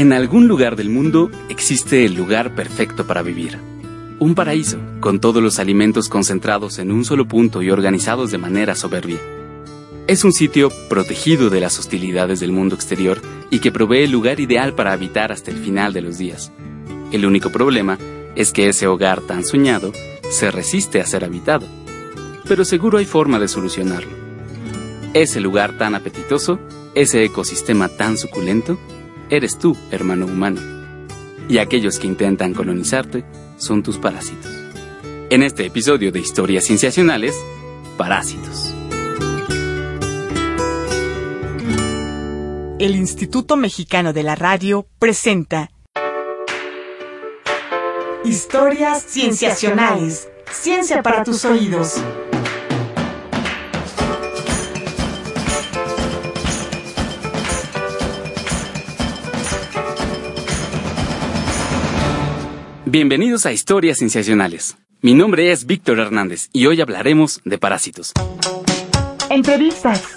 En algún lugar del mundo existe el lugar perfecto para vivir. Un paraíso, con todos los alimentos concentrados en un solo punto y organizados de manera soberbia. Es un sitio protegido de las hostilidades del mundo exterior y que provee el lugar ideal para habitar hasta el final de los días. El único problema es que ese hogar tan soñado se resiste a ser habitado. Pero seguro hay forma de solucionarlo. Ese lugar tan apetitoso, ese ecosistema tan suculento, eres tú, hermano humano. Y aquellos que intentan colonizarte son tus parásitos. En este episodio de Historias Cienciacionales, Parásitos. El Instituto Mexicano de la Radio presenta Historias Cienciacionales. Ciencia para tus oídos. Bienvenidos a Historias Cienciacionales. Mi nombre es Víctor Hernández y hoy hablaremos de parásitos. Entrevistas.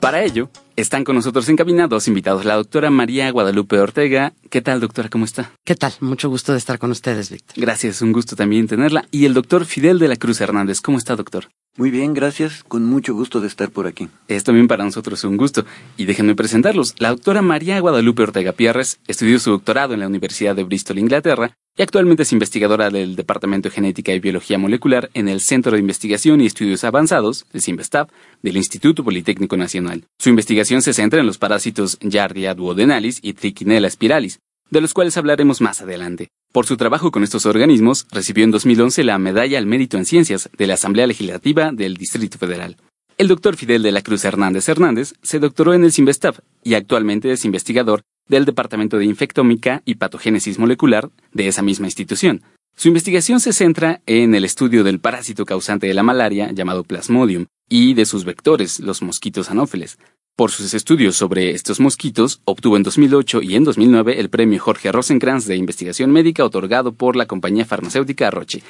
Para ello, están con nosotros en cabina dos invitados, la doctora María Guadalupe Ortega. ¿Qué tal, doctora? ¿Cómo está? ¿Qué tal? Mucho gusto de estar con ustedes, Víctor. Gracias, un gusto también tenerla. Y el doctor Fidel de la Cruz Hernández. ¿Cómo está, doctor? Muy bien, gracias. Con mucho gusto de estar por aquí. Es también para nosotros un gusto. Y déjenme presentarlos. La doctora María Guadalupe Ortega Pierres estudió su doctorado en la Universidad de Bristol, Inglaterra, y actualmente es investigadora del Departamento de Genética y Biología Molecular en el Centro de Investigación y Estudios Avanzados, el CIMBESTAB, del Instituto Politécnico Nacional. Su investigación se centra en los parásitos Giardia duodenalis y Trichinella spiralis, de los cuales hablaremos más adelante. Por su trabajo con estos organismos, recibió en 2011 la Medalla al Mérito en Ciencias de la Asamblea Legislativa del Distrito Federal. El doctor Fidel de la Cruz Hernández Hernández se doctoró en el CIMBESTAB y actualmente es investigador del Departamento de Infectómica y Patogénesis Molecular de esa misma institución. Su investigación se centra en el estudio del parásito causante de la malaria llamado Plasmodium y de sus vectores, los mosquitos anófeles. Por sus estudios sobre estos mosquitos, obtuvo en 2008 y en 2009 el premio Jorge Rosenkrantz de Investigación Médica otorgado por la compañía farmacéutica Roche,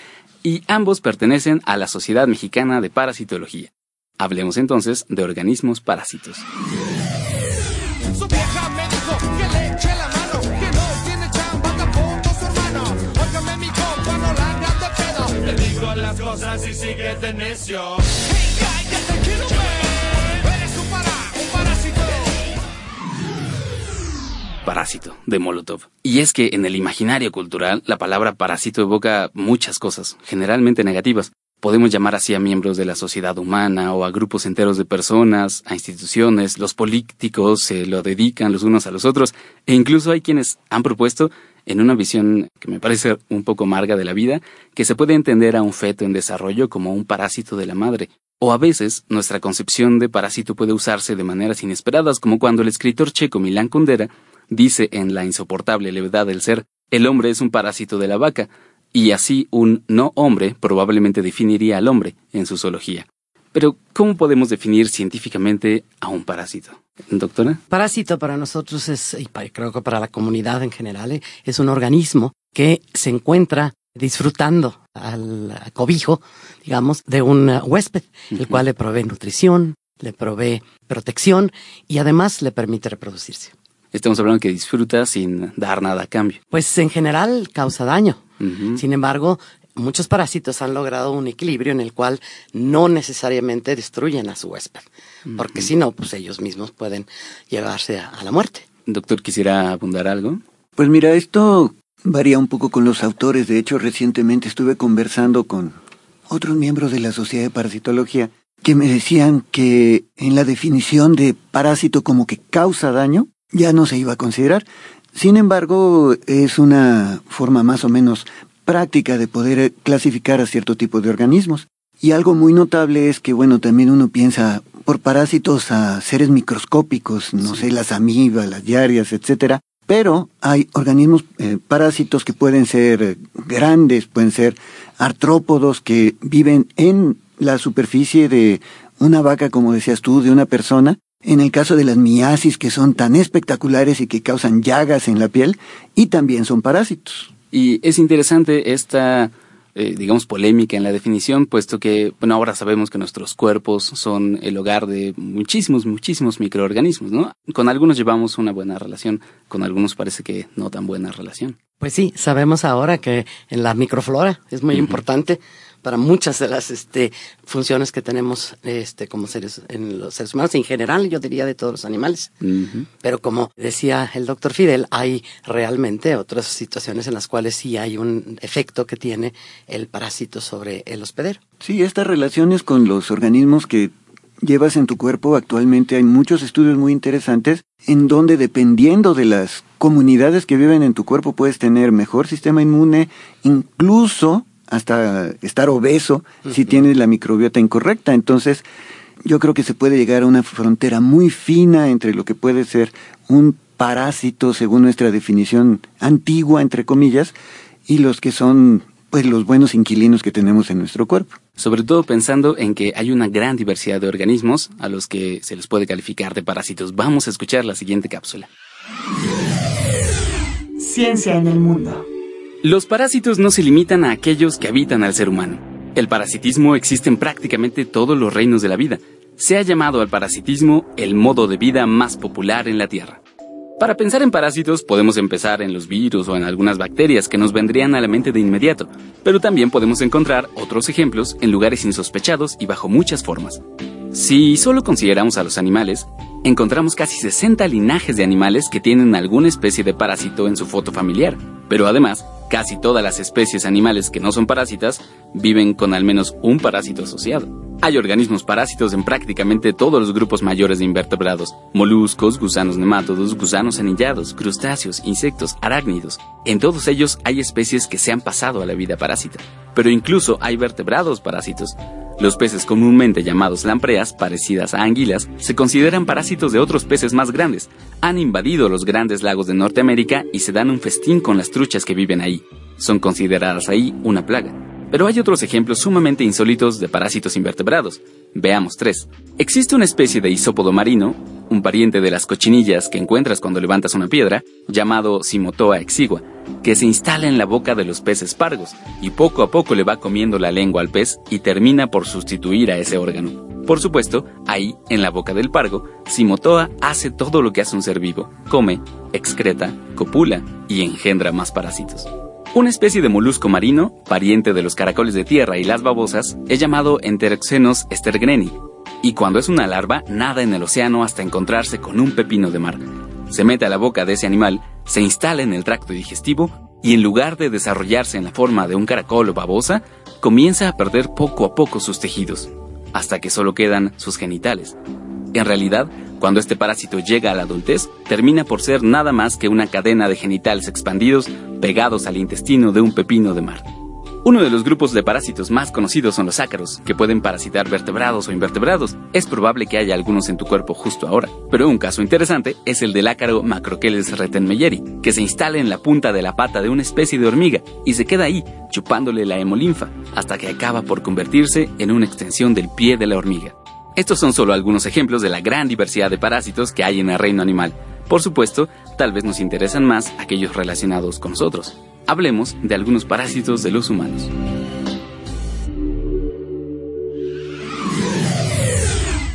y ambos pertenecen a la Sociedad Mexicana de Parasitología. Hablemos entonces de organismos parásitos. Su vieja me dijo que le Parásito, de Molotov. Y es que en el imaginario cultural, la palabra parásito evoca muchas cosas, generalmente negativas. Podemos llamar así a miembros de la sociedad humana o a grupos enteros de personas, a instituciones, los políticos se lo dedican los unos a los otros, e incluso hay quienes han propuesto, en una visión que me parece un poco amarga de la vida, que se puede entender a un feto en desarrollo como un parásito de la madre. O a veces, nuestra concepción de parásito puede usarse de maneras inesperadas, como cuando el escritor checo Milán Kundera dice en La insoportable levedad del ser, el hombre es un parásito de la vaca, y así un no hombre probablemente definiría al hombre en su zoología. Pero, ¿cómo podemos definir científicamente a un parásito? Doctora. Parásito para nosotros es, y creo que para la comunidad en general, eh, es un organismo que se encuentra disfrutando al cobijo, digamos, de un huésped, el cual le provee nutrición, le provee protección y además le permite reproducirse. Estamos hablando que disfruta sin dar nada a cambio. Pues en general causa daño. Sin embargo, muchos parásitos han logrado un equilibrio en el cual no necesariamente destruyen a su huésped, porque si no, pues ellos mismos pueden llevarse a, a la muerte. Doctor, ¿quisiera abundar algo? Pues mira, esto varía un poco con los autores. De hecho, recientemente estuve conversando con otros miembros de la Sociedad de Parasitología que me decían que en la definición de parásito como que causa daño ya no se iba a considerar. Sin embargo, es una forma más o menos práctica de poder eh, clasificar a cierto tipo de organismos. Y algo muy notable es que, bueno, también uno piensa por parásitos a seres microscópicos, no sé, las amibas, las diarias, etcétera. Pero hay organismos eh, parásitos que pueden ser eh, grandes, pueden ser artrópodos que viven en la superficie de una vaca, como decías tú, de una persona. En el caso de las miasis, que son tan espectaculares y que causan llagas en la piel, y también son parásitos. Y es interesante esta eh, digamos, polémica en la definición, puesto que, bueno, ahora sabemos que nuestros cuerpos son el hogar de muchísimos, muchísimos microorganismos, ¿no? Con algunos llevamos una buena relación, con algunos parece que no tan buena relación. Pues sí, sabemos ahora que en la microflora es muy importante para muchas de las este, funciones que tenemos este, como seres en los seres humanos, en general, yo diría de todos los animales. Pero como decía el doctor Fidel, hay realmente otras situaciones en las cuales sí hay un efecto que tiene el parásito sobre el hospedero. Sí, estas relaciones con los organismos que llevas en tu cuerpo, actualmente hay muchos estudios muy interesantes en donde dependiendo de las comunidades que viven en tu cuerpo puedes tener mejor sistema inmune, incluso hasta estar obeso si tienes la microbiota incorrecta. Entonces, yo creo que se puede llegar a una frontera muy fina entre lo que puede ser un parásito, según nuestra definición antigua, entre comillas, y los que son pues los buenos inquilinos que tenemos en nuestro cuerpo. Sobre todo pensando en que hay una gran diversidad de organismos a los que se les puede calificar de parásitos. Vamos a escuchar la siguiente cápsula. Ciencia en el mundo. Los parásitos no se limitan a aquellos que habitan al ser humano. El parasitismo existe en prácticamente todos los reinos de la vida. Se ha llamado al parasitismo el modo de vida más popular en la Tierra. Para pensar en parásitos podemos empezar en los virus o en algunas bacterias que nos vendrían a la mente de inmediato, pero también podemos encontrar otros ejemplos en lugares insospechados y bajo muchas formas. Si solo consideramos a los animales, encontramos casi 60 linajes de animales que tienen alguna especie de parásito en su foto familiar, pero además, casi todas las especies animales que no son parásitas viven con al menos un parásito asociado. Hay organismos parásitos en prácticamente todos los grupos mayores de invertebrados, moluscos, gusanos nemátodos, gusanos anillados, crustáceos, insectos, arácnidos. En todos ellos hay especies que se han pasado a la vida parásita, pero incluso hay vertebrados parásitos. Los peces comúnmente llamados lampreas, parecidas a anguilas, se consideran parásitos de otros peces más grandes. Han invadido los grandes lagos de Norteamérica y se dan un festín con las truchas que viven ahí. Son consideradas ahí una plaga. Pero hay otros ejemplos sumamente insólitos de parásitos invertebrados. Veamos tres. Existe una especie de isópodo marino, un pariente de las cochinillas que encuentras cuando levantas una piedra, llamado Simotoa exigua, que se instala en la boca de los peces pargos y poco a poco le va comiendo la lengua al pez y termina por sustituir a ese órgano. Por supuesto, ahí, en la boca del pargo, Simotoa hace todo lo que hace un ser vivo, come, excreta, copula y engendra más parásitos. Una especie de molusco marino, pariente de los caracoles de tierra y las babosas, es llamado Enteroxenos stergreni, y cuando es una larva nada en el océano hasta encontrarse con un pepino de mar. Se mete a la boca de ese animal, se instala en el tracto digestivo y en lugar de desarrollarse en la forma de un caracol o babosa, comienza a perder poco a poco sus tejidos, hasta que solo quedan sus genitales. En realidad, cuando este parásito llega a la adultez, termina por ser nada más que una cadena de genitales expandidos pegados al intestino de un pepino de mar. Uno de los grupos de parásitos más conocidos son los ácaros, que pueden parasitar vertebrados o invertebrados. Es probable que haya algunos en tu cuerpo justo ahora. Pero un caso interesante es el del ácaro Macrocheles retenmeyeri, que se instala en la punta de la pata de una especie de hormiga y se queda ahí, chupándole la hemolinfa, hasta que acaba por convertirse en una extensión del pie de la hormiga. Estos son solo algunos ejemplos de la gran diversidad de parásitos que hay en el reino animal. Por supuesto, tal vez nos interesan más aquellos relacionados con nosotros. Hablemos de algunos parásitos de los humanos.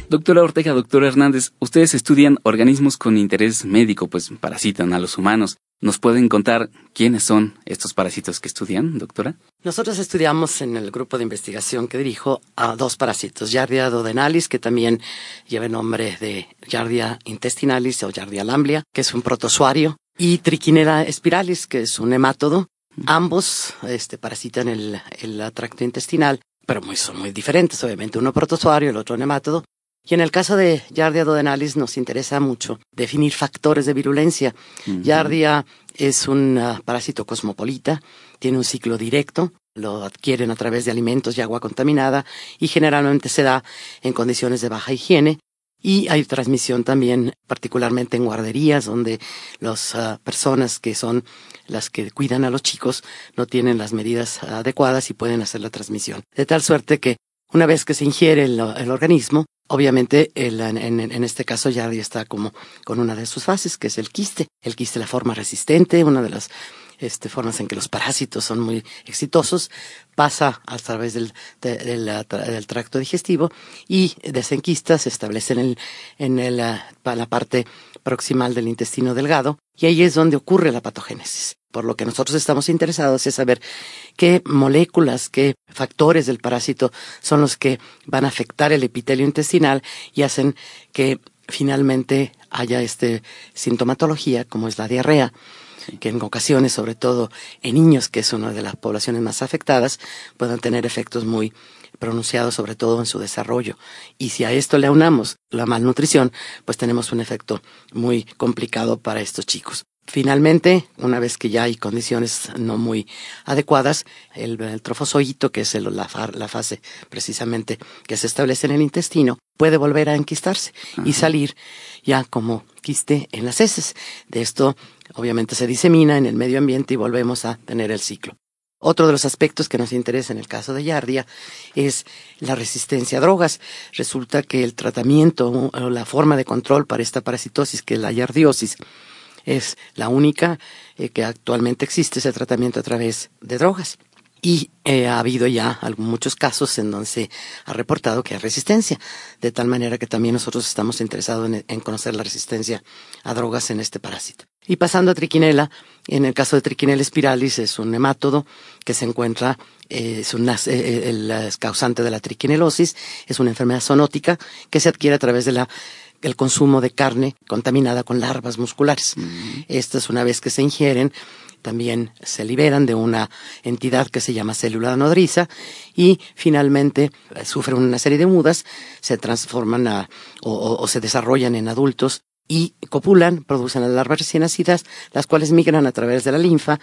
Doctora Ortega, doctor Hernández, ustedes estudian organismos con interés médico, pues parasitan a los humanos. ¿Nos pueden contar quiénes son estos parásitos que estudian, doctora? Nosotros estudiamos en el grupo de investigación que dirijo a dos parásitos, Yardia duodenalis, que también lleva el nombre de Yardia intestinalis o Yardia lamblia, que es un protozoario, y Trichinella spiralis, que es un hemátodo. Ambos este, parasitan el, el tracto intestinal, pero muy, son muy diferentes, obviamente, uno protozoario, el otro nemátodo. Y en el caso de Yardia duodenalis nos interesa mucho definir factores de virulencia. Yardia es un uh, parásito cosmopolita, tiene un ciclo directo, lo adquieren a través de alimentos y agua contaminada y generalmente se da en condiciones de baja higiene. Y hay transmisión también, particularmente en guarderías, donde las uh, personas que son las que cuidan a los chicos no tienen las medidas adecuadas y pueden hacer la transmisión. De tal suerte que una vez que se ingiere el, el organismo, Obviamente, el- en, en- este caso ya está como con una de sus fases, que es el quiste. El quiste, la forma resistente, una de las este, formas en que los parásitos son muy exitosos, pasa a través del, de- del, tra- del tracto digestivo y desenquista, se establece en, el, en el, la parte proximal del intestino delgado y ahí es donde ocurre la patogénesis. Por lo que nosotros estamos interesados es saber qué moléculas, qué factores del parásito son los que van a afectar el epitelio intestinal y hacen que finalmente haya este sintomatología como es la diarrea, que en ocasiones, sobre todo en niños, que es una de las poblaciones más afectadas, puedan tener efectos muy pronunciados, sobre todo en su desarrollo. Y si a esto le aunamos la malnutrición, pues tenemos un efecto muy complicado para estos chicos. Finalmente, una vez que ya hay condiciones no muy adecuadas, el, el trofozoito, que es el- la, fa- la fase precisamente que se establece en el intestino, puede volver a enquistarse y salir ya como quiste en las heces. De esto, obviamente, se disemina en el medio ambiente y volvemos a tener el ciclo. Otro de los aspectos que nos interesa en el caso de Yardia es la resistencia a drogas. Resulta que el tratamiento o la forma de control para esta parasitosis, que es la yardiosis, es la única eh, que actualmente existe ese tratamiento a través de drogas. Y eh, ha habido ya muchos casos en donde se ha reportado que hay resistencia, de tal manera que también nosotros estamos interesados en, conocer la resistencia a drogas en este parásito. Y pasando a triquinela, en el caso de triquinela spiralis es un nemátodo que se encuentra, eh, es un nas- eh, el, es causante de la triquinelosis, es una enfermedad zoonótica que se adquiere a través de la el consumo de carne contaminada con larvas musculares. Estas, una vez que se ingieren, también se liberan de una entidad que se llama célula nodriza y finalmente eh, sufren una serie de mudas, se transforman a- o, o- o se desarrollan en adultos y copulan, producen las larvas recién nacidas, las cuales migran a través de la linfa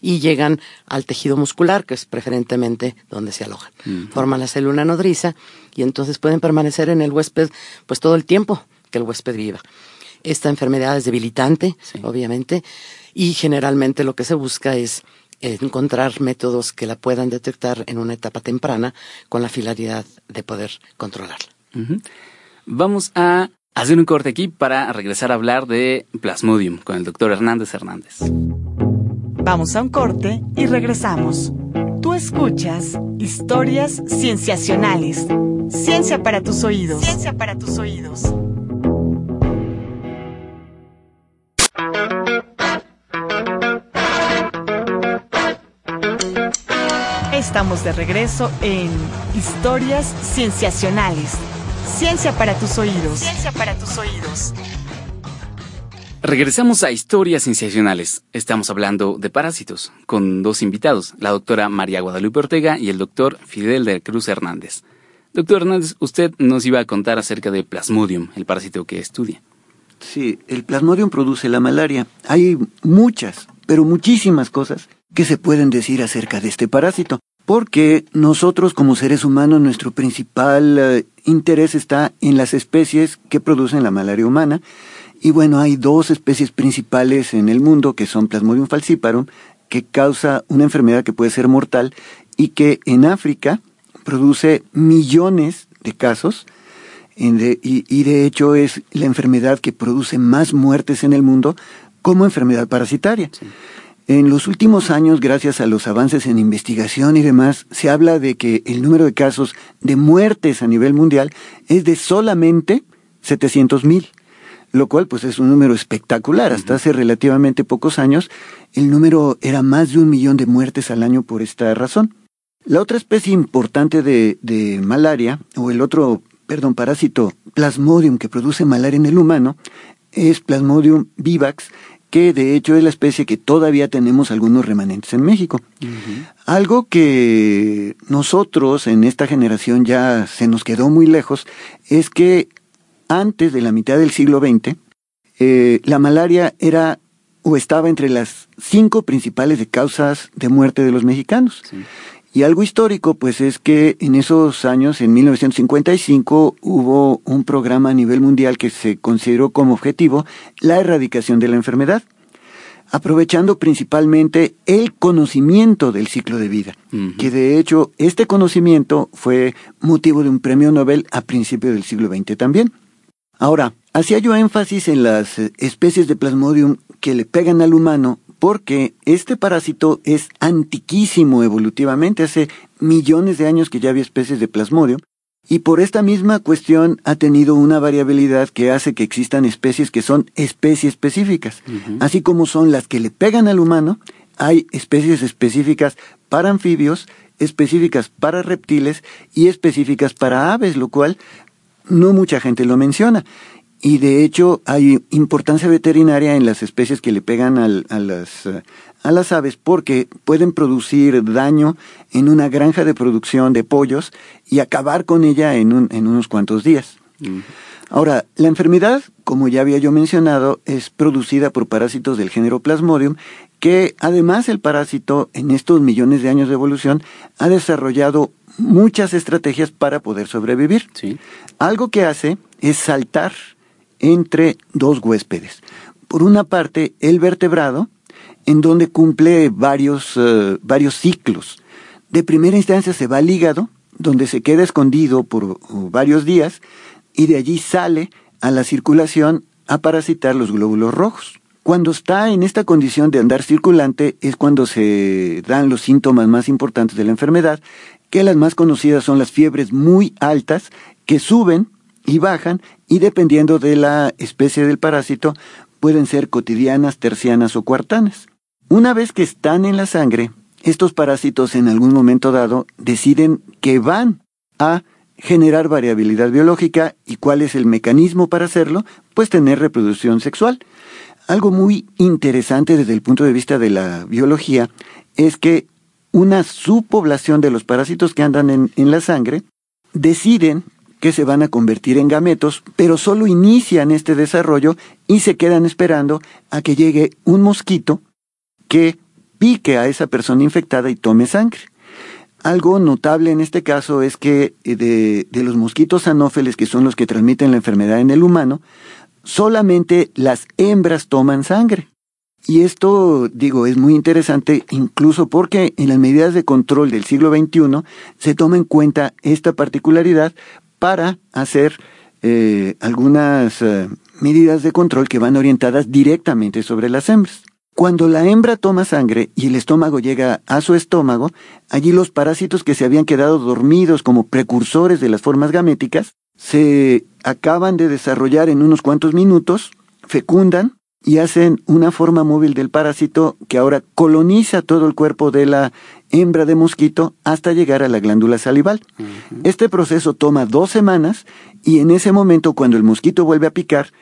y llegan al tejido muscular, que es preferentemente donde se alojan. Forman la célula nodriza y entonces pueden permanecer en el huésped pues todo el tiempo que el huésped viva. Esta enfermedad es debilitante, obviamente, y generalmente lo que se busca es encontrar métodos que la puedan detectar en una etapa temprana con la finalidad de poder controlarla. Vamos a hacer un corte aquí para regresar a hablar de Plasmodium con el doctor Hernández Hernández. Vamos a un corte y regresamos. Tú escuchas historias cienciacionales. Ciencia para tus oídos. Ciencia para tus oídos. Estamos de regreso en Historias Cienciacionales. Ciencia para tus oídos. Ciencia para tus oídos. Regresamos a historias sensacionales. Estamos hablando de parásitos con dos invitados, la doctora María Guadalupe Ortega y el doctor Fidel de Cruz Hernández. Doctor Hernández, usted nos iba a contar acerca de Plasmodium, el parásito que estudia. Sí, el plasmodium produce la malaria. Hay muchas, pero muchísimas cosas que se pueden decir acerca de este parásito. Porque nosotros como seres humanos, nuestro principal eh, interés está en las especies que producen la malaria humana. Y bueno, hay dos especies principales en el mundo que son Plasmodium falciparum, que causa una enfermedad que puede ser mortal y que en África produce millones de casos y, y de hecho es la enfermedad que produce más muertes en el mundo como enfermedad parasitaria. En los últimos años, gracias a los avances en investigación y demás, se habla de que el número de casos de muertes a nivel mundial es de solamente 700 mil, lo cual pues es un número espectacular. Hasta hace relativamente pocos años el número era más de un millón de muertes al año por esta razón. La otra especie importante de, de malaria, o el otro, perdón, parásito Plasmodium que produce malaria en el humano, es Plasmodium vivax, que de hecho es la especie que todavía tenemos algunos remanentes en México. Algo que nosotros en esta generación ya se nos quedó muy lejos es que antes de la mitad del siglo XX, eh, la malaria era o estaba entre las cinco principales de causas de muerte de los mexicanos. Y algo histórico, pues es que en esos años, en 1955, hubo un programa a nivel mundial que se consideró como objetivo la erradicación de la enfermedad. aprovechando principalmente el conocimiento del ciclo de vida, que de hecho este conocimiento fue motivo de un premio Nobel a principios del siglo XX también. Ahora, hacía yo énfasis en las eh, especies de Plasmodium que le pegan al humano porque este parásito es antiquísimo evolutivamente, hace millones de años que ya había especies de Plasmodium y por esta misma cuestión ha tenido una variabilidad que hace que existan especies que son especies específicas. Así como son las que le pegan al humano, hay especies específicas para anfibios, específicas para reptiles y específicas para aves, lo cual no mucha gente lo menciona. Y de hecho hay importancia veterinaria en las especies que le pegan al- a, las, a las aves porque pueden producir daño en una granja de producción de pollos y acabar con ella en, un- en unos cuantos días. Ahora, la enfermedad, como ya había yo mencionado, es producida por parásitos del género Plasmodium, que además el parásito, en estos millones de años de evolución, ha desarrollado muchas estrategias para poder sobrevivir. Sí. Algo que hace es saltar entre dos huéspedes. Por una parte, el vertebrado, en donde cumple varios, eh, varios ciclos. De primera instancia se va al hígado, donde se queda escondido por uh, varios días, y de allí sale a la circulación a parasitar los glóbulos rojos. Cuando está en esta condición de andar circulante es cuando se dan los síntomas más importantes de la enfermedad, que las más conocidas son las fiebres muy altas que suben y bajan y dependiendo de la especie del parásito pueden ser cotidianas, tercianas o cuartanas. Una vez que están en la sangre, estos parásitos en algún momento dado deciden que van a generar variabilidad biológica y cuál es el mecanismo para hacerlo, pues tener reproducción sexual. Algo muy interesante desde el punto de vista de la biología es que una subpoblación de los parásitos que andan en, la sangre deciden que se van a convertir en gametos, pero solo inician este desarrollo y se quedan esperando a que llegue un mosquito que pique a esa persona infectada y tome sangre. Algo notable en este caso es que eh, de, de los mosquitos anófeles, que son los que transmiten la enfermedad en el humano, solamente las hembras toman sangre. Y esto, digo, es muy interesante incluso porque en las medidas de control del siglo XXI se toma en cuenta esta particularidad para hacer eh, algunas eh, medidas de control que van orientadas directamente sobre las hembras. Cuando la hembra toma sangre y el estómago llega a su estómago, allí los parásitos que se habían quedado dormidos como precursores de las formas gaméticas se acaban de desarrollar en unos cuantos minutos, fecundan y hacen una forma móvil del parásito que ahora coloniza todo el cuerpo de la hembra de mosquito hasta llegar a la glándula salival. Este proceso toma dos semanas y en ese momento cuando el mosquito vuelve a picar,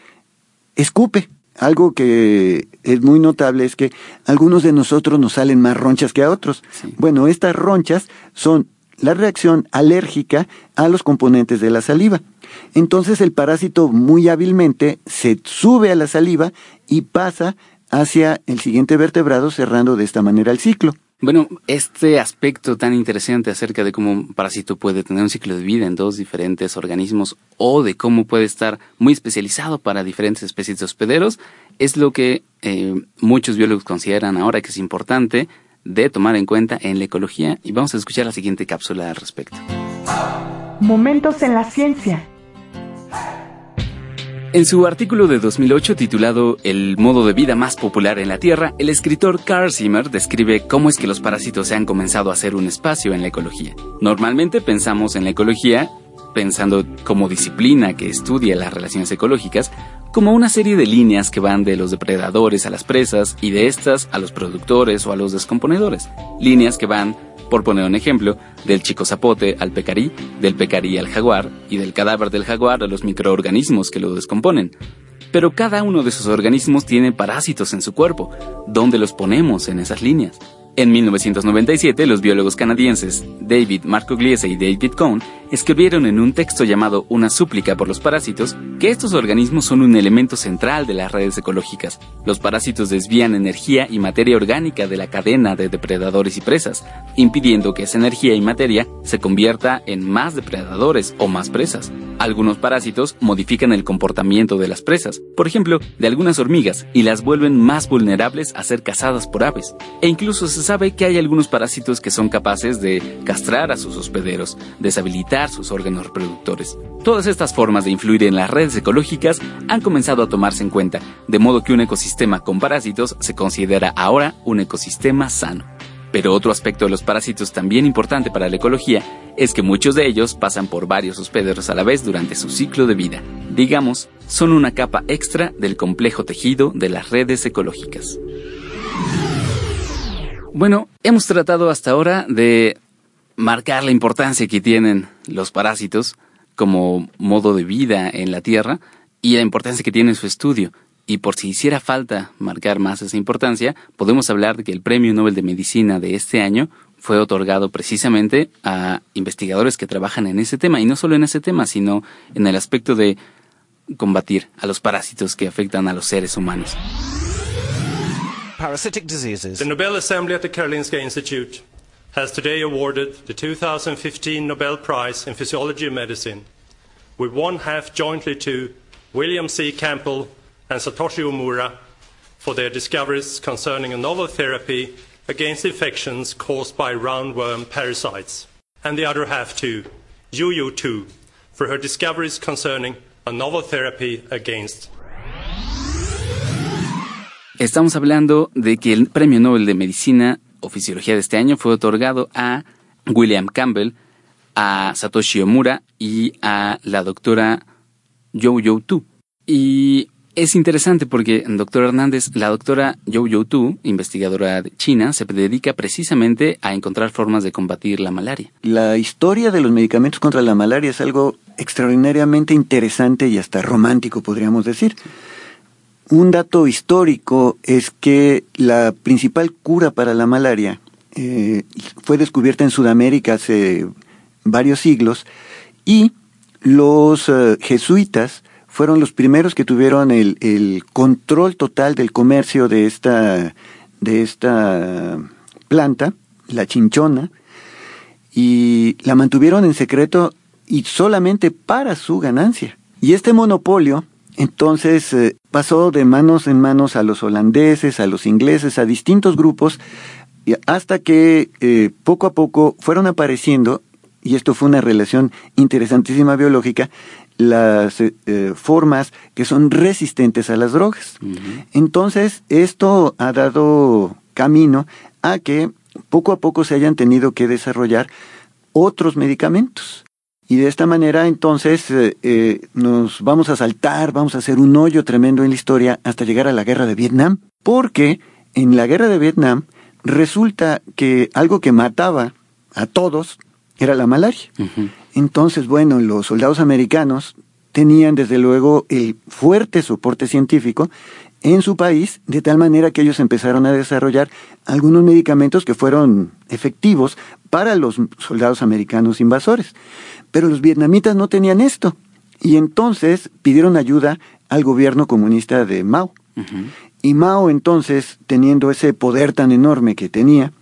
escupe. Algo que es muy notable es que algunos de nosotros nos salen más ronchas que a otros. Sí. Bueno, estas ronchas son la reacción alérgica a los componentes de la saliva. Entonces el parásito muy hábilmente se sube a la saliva y pasa hacia el siguiente vertebrado cerrando de esta manera el ciclo. Bueno, este aspecto tan interesante acerca de cómo un parásito puede tener un ciclo de vida en dos diferentes organismos o de cómo puede estar muy especializado para diferentes especies de hospederos es lo que eh, muchos biólogos consideran ahora que es importante de tomar en cuenta en la ecología y vamos a escuchar la siguiente cápsula al respecto. Momentos en la ciencia. En su artículo de 2008 titulado El modo de vida más popular en la Tierra, el escritor Carl Zimmer describe cómo es que los parásitos se han comenzado a hacer un espacio en la ecología. Normalmente pensamos en la ecología, pensando como disciplina que estudia las relaciones ecológicas, como una serie de líneas que van de los depredadores a las presas y de estas a los productores o a los descomponedores. Líneas que van por poner un ejemplo, del chico zapote al pecarí, del pecarí al jaguar y del cadáver del jaguar a los microorganismos que lo descomponen. Pero cada uno de esos organismos tiene parásitos en su cuerpo. ¿Dónde los ponemos en esas líneas? En 1997, los biólogos canadienses David Marcogliese y David Cohn escribieron en un texto llamado Una súplica por los parásitos que estos organismos son un elemento central de las redes ecológicas. Los parásitos desvían energía y materia orgánica de la cadena de depredadores y presas, impidiendo que esa energía y materia se convierta en más depredadores o más presas. Algunos parásitos modifican el comportamiento de las presas, por ejemplo, de algunas hormigas, y las vuelven más vulnerables a ser cazadas por aves. E incluso sabe que hay algunos parásitos que son capaces de castrar a sus hospederos, deshabilitar sus órganos reproductores. Todas estas formas de influir en las redes ecológicas han comenzado a tomarse en cuenta, de modo que un ecosistema con parásitos se considera ahora un ecosistema sano. Pero otro aspecto de los parásitos también importante para la ecología es que muchos de ellos pasan por varios hospederos a la vez durante su ciclo de vida. Digamos, son una capa extra del complejo tejido de las redes ecológicas. Bueno, hemos tratado hasta ahora de marcar la importancia que tienen los parásitos como modo de vida en la Tierra y la importancia que tiene su estudio. Y por si hiciera falta marcar más esa importancia, podemos hablar de que el Premio Nobel de Medicina de este año fue otorgado precisamente a investigadores que trabajan en ese tema, y no solo en ese tema, sino en el aspecto de combatir a los parásitos que afectan a los seres humanos. Parasitic diseases. The Nobel Assembly at the Karolinska Institute has today awarded the 2015 Nobel Prize in Physiology and Medicine, with one half jointly to William C. Campbell and Satoshi Omura for their discoveries concerning a novel therapy against infections caused by roundworm parasites, and the other half to Yu Yu Tu for her discoveries concerning a novel therapy against Estamos hablando de que el Premio Nobel de Medicina o Fisiología de este año fue otorgado a William Campbell, a Satoshi Omura y a la doctora You Tu. Y es interesante porque, doctor Hernández, la doctora You Tu, investigadora China, se dedica precisamente a encontrar formas de combatir la malaria. La historia de los medicamentos contra la malaria es algo extraordinariamente interesante y hasta romántico, podríamos decir. Un dato histórico es que la principal cura para la malaria eh, fue descubierta en Sudamérica hace varios siglos y los eh, jesuitas fueron los primeros que tuvieron el, el, control total del comercio de esta, de esta planta, la chinchona, y la mantuvieron en secreto y solamente para su ganancia. Y este monopolio entonces eh, pasó de manos en manos a los holandeses, a los ingleses, a distintos grupos, hasta que eh, poco a poco fueron apareciendo, y esto fue una relación interesantísima biológica, las eh, formas que son resistentes a las drogas. Entonces, esto ha dado camino a que poco a poco se hayan tenido que desarrollar otros medicamentos. Y de esta manera entonces eh, eh, nos vamos a saltar, vamos a hacer un hoyo tremendo en la historia hasta llegar a la guerra de Vietnam, porque en la guerra de Vietnam resulta que algo que mataba a todos era la malaria. Entonces, bueno, los soldados americanos tenían desde luego el fuerte soporte científico en su país, de tal manera que ellos empezaron a desarrollar algunos medicamentos que fueron efectivos para los soldados americanos invasores. Pero los vietnamitas no tenían esto. Y entonces pidieron ayuda al gobierno comunista de Mao. Y Mao entonces, teniendo ese poder tan enorme que tenía,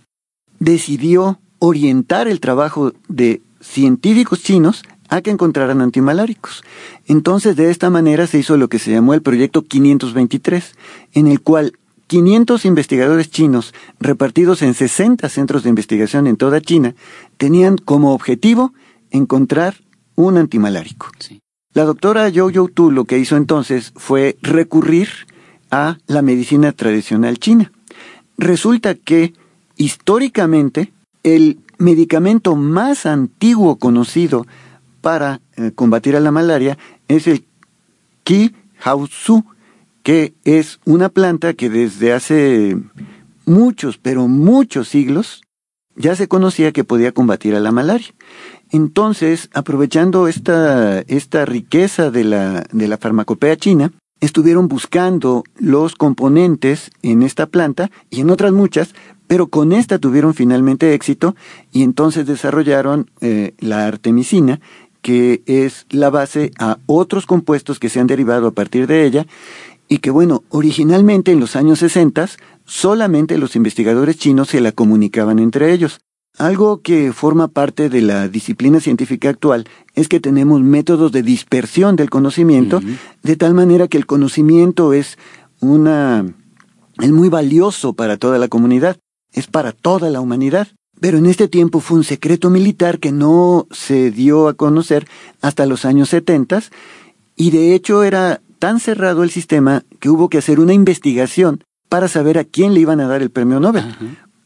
decidió orientar el trabajo de científicos chinos a que encontraran antimaláricos. Entonces, de esta manera se hizo lo que se llamó el Proyecto 523, en el cual 500 investigadores chinos repartidos en 60 centros de investigación en toda China tenían como objetivo encontrar un antimalárico. La doctora Yo Tu lo que hizo entonces fue recurrir a la medicina tradicional china. Resulta que históricamente el medicamento más antiguo conocido para eh, combatir a la malaria es el Qi Hao Su, que es una planta que desde hace muchos, pero muchos siglos ya se conocía que podía combatir a la malaria. Entonces, aprovechando esta, esta riqueza de la, de la farmacopea china, estuvieron buscando los componentes en esta planta y en otras muchas, pero con esta tuvieron finalmente éxito y entonces desarrollaron eh, la artemisina, que es la base a otros compuestos que se han derivado a partir de ella y que bueno, originalmente en los años 60 solamente los investigadores chinos se la comunicaban entre ellos. Algo que forma parte de la disciplina científica actual es que tenemos métodos de dispersión del conocimiento, de tal manera que el conocimiento es una es muy valioso para toda la comunidad, es para toda la humanidad. Pero en este tiempo fue un secreto militar que no se dio a conocer hasta los años 70 y de hecho era tan cerrado el sistema que hubo que hacer una investigación para saber a quién le iban a dar el premio Nobel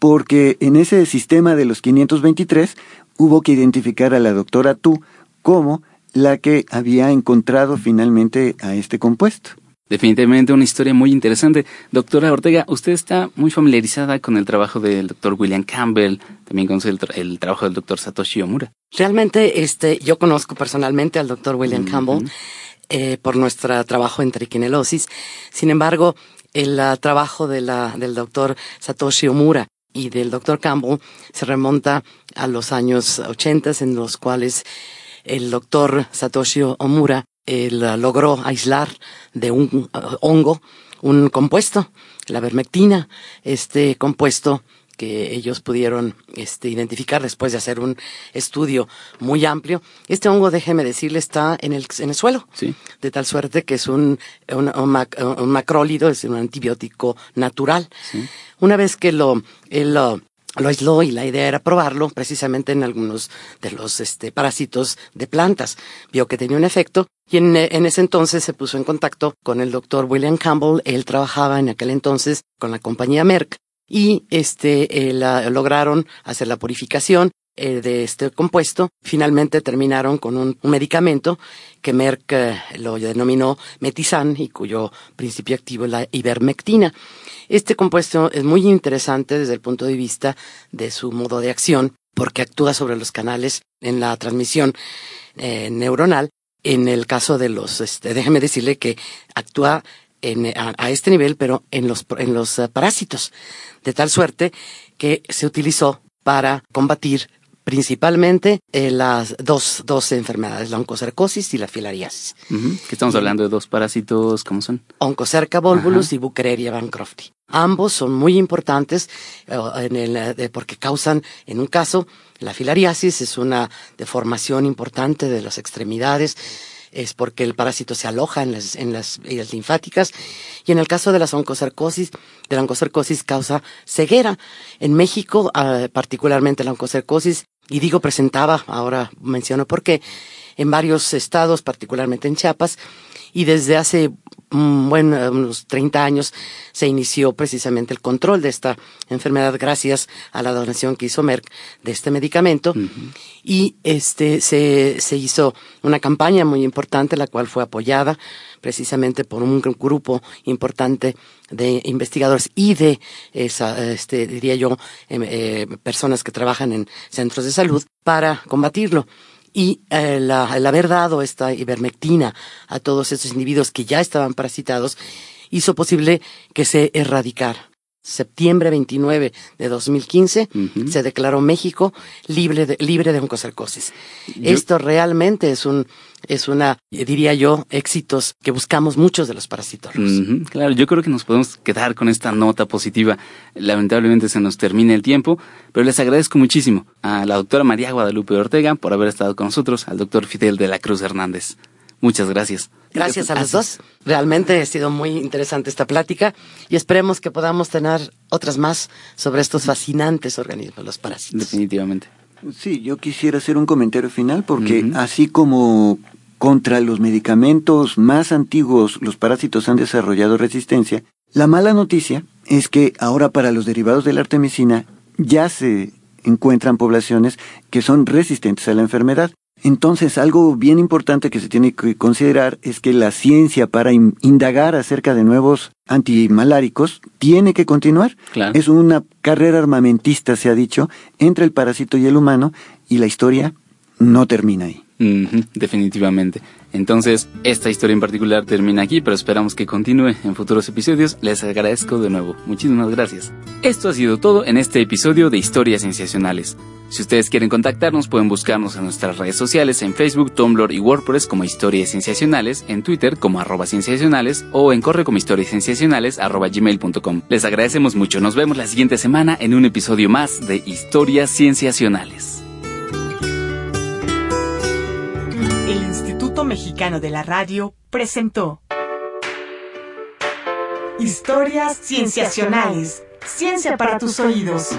porque en ese sistema de los 523 hubo que identificar a la doctora Tu como la que había encontrado finalmente a este compuesto. Definitivamente una historia muy interesante. Doctora Ortega, usted está muy familiarizada con el trabajo del doctor William Campbell, también conoce el, trabajo del doctor Satoshi Omura. Realmente, este, yo conozco personalmente al doctor William Campbell eh, por nuestro trabajo en triquinelosis. Sin embargo, el uh, trabajo de la, del doctor Satoshi Omura y del doctor Campbell se remonta a los años 80 en los cuales el doctor Satoshi Omura logró aislar de un uh, hongo un compuesto, la vermectina, este compuesto que ellos pudieron este, identificar después de hacer un estudio muy amplio. Este hongo, déjeme decirle, está en el, en el suelo, de tal suerte que es un, un, macrólido, es un antibiótico natural. Una vez que lo, él lo, aisló y la idea era probarlo precisamente en algunos de los este, parásitos de plantas. Vio que tenía un efecto y en, en, ese entonces se puso en contacto con el doctor William Campbell. Él trabajaba en aquel entonces con la compañía Merck y este, eh, lograron hacer la purificación eh, de este compuesto. Finalmente terminaron con un, medicamento que Merck eh, lo denominó Metizan y cuyo principio activo es la ivermectina. Este compuesto es muy interesante desde el punto de vista de su modo de acción porque actúa sobre los canales en la transmisión neuronal. En el caso de los, este, déjeme decirle que actúa a, este nivel, pero en los, en los eh, parásitos, de tal suerte que se utilizó para combatir principalmente eh, las dos, dos enfermedades, la oncocercosis y la filariasis. ¿Qué estamos hablando de dos parásitos, ¿cómo son? Oncocerca volvulus y Bucreria bancrofti. Ambos son muy importantes eh, en el, porque causan, en un caso, la filariasis es una deformación importante de las extremidades, es porque el parásito se aloja en las, en las vías linfáticas y en el caso de la oncocercosis, de la oncocercosis causa ceguera. En México, ah, particularmente la oncocercosis, y digo presentaba, ahora menciono por qué, en varios estados, particularmente en Chiapas, y desde hace bueno, unos 30 años se inició precisamente el control de esta enfermedad gracias a la donación que hizo Merck de este medicamento. Y este se, se hizo una campaña muy importante la cual fue apoyada precisamente por un grupo importante de investigadores y de esa, este, diría yo, em, eh, personas que trabajan en centros de salud para combatirlo y eh, el haber dado esta ivermectina a todos esos individuos que ya estaban parasitados hizo posible que se erradicara. Septiembre 29 de 2015 se declaró México libre de, libre de oncocercosis. Esto realmente es un es una, diría yo, éxitos que buscamos muchos de los parasitos. Claro, yo creo que nos podemos quedar con esta nota positiva. Lamentablemente se nos termina el tiempo, pero les agradezco muchísimo a la doctora María Guadalupe Ortega por haber estado con nosotros, al doctor Fidel de la Cruz Hernández. Muchas gracias. Gracias a los dos. Realmente ha sido muy interesante esta plática y esperemos que podamos tener otras más sobre estos fascinantes organismos, los parásitos. Definitivamente. Sí, yo quisiera hacer un comentario final porque así como contra los medicamentos más antiguos los parásitos han desarrollado resistencia, la mala noticia es que ahora para los derivados de la artemisina ya se encuentran poblaciones que son resistentes a la enfermedad. Entonces, algo bien importante que se tiene que considerar es que la ciencia para indagar acerca de nuevos antimaláricos tiene que continuar. Es una carrera armamentista, se ha dicho, entre el parásito y el humano, y la historia no termina ahí. Definitivamente. Entonces, esta historia en particular termina aquí, pero esperamos que continúe en futuros episodios. Les agradezco de nuevo. Muchísimas gracias. Esto ha sido todo en este episodio de Historias Sensacionales. Si ustedes quieren contactarnos, pueden buscarnos en nuestras redes sociales en Facebook, Tumblr y WordPress como Historias Sensacionales, en Twitter como arroba sensacionales o en correo como historiasensacionales arroba gmail.com. Les agradecemos mucho. Nos vemos la siguiente semana en un episodio más de Historias Sensacionales. Mexicano de la Radio presentó Historias Cienciacionales. Ciencia para tus oídos.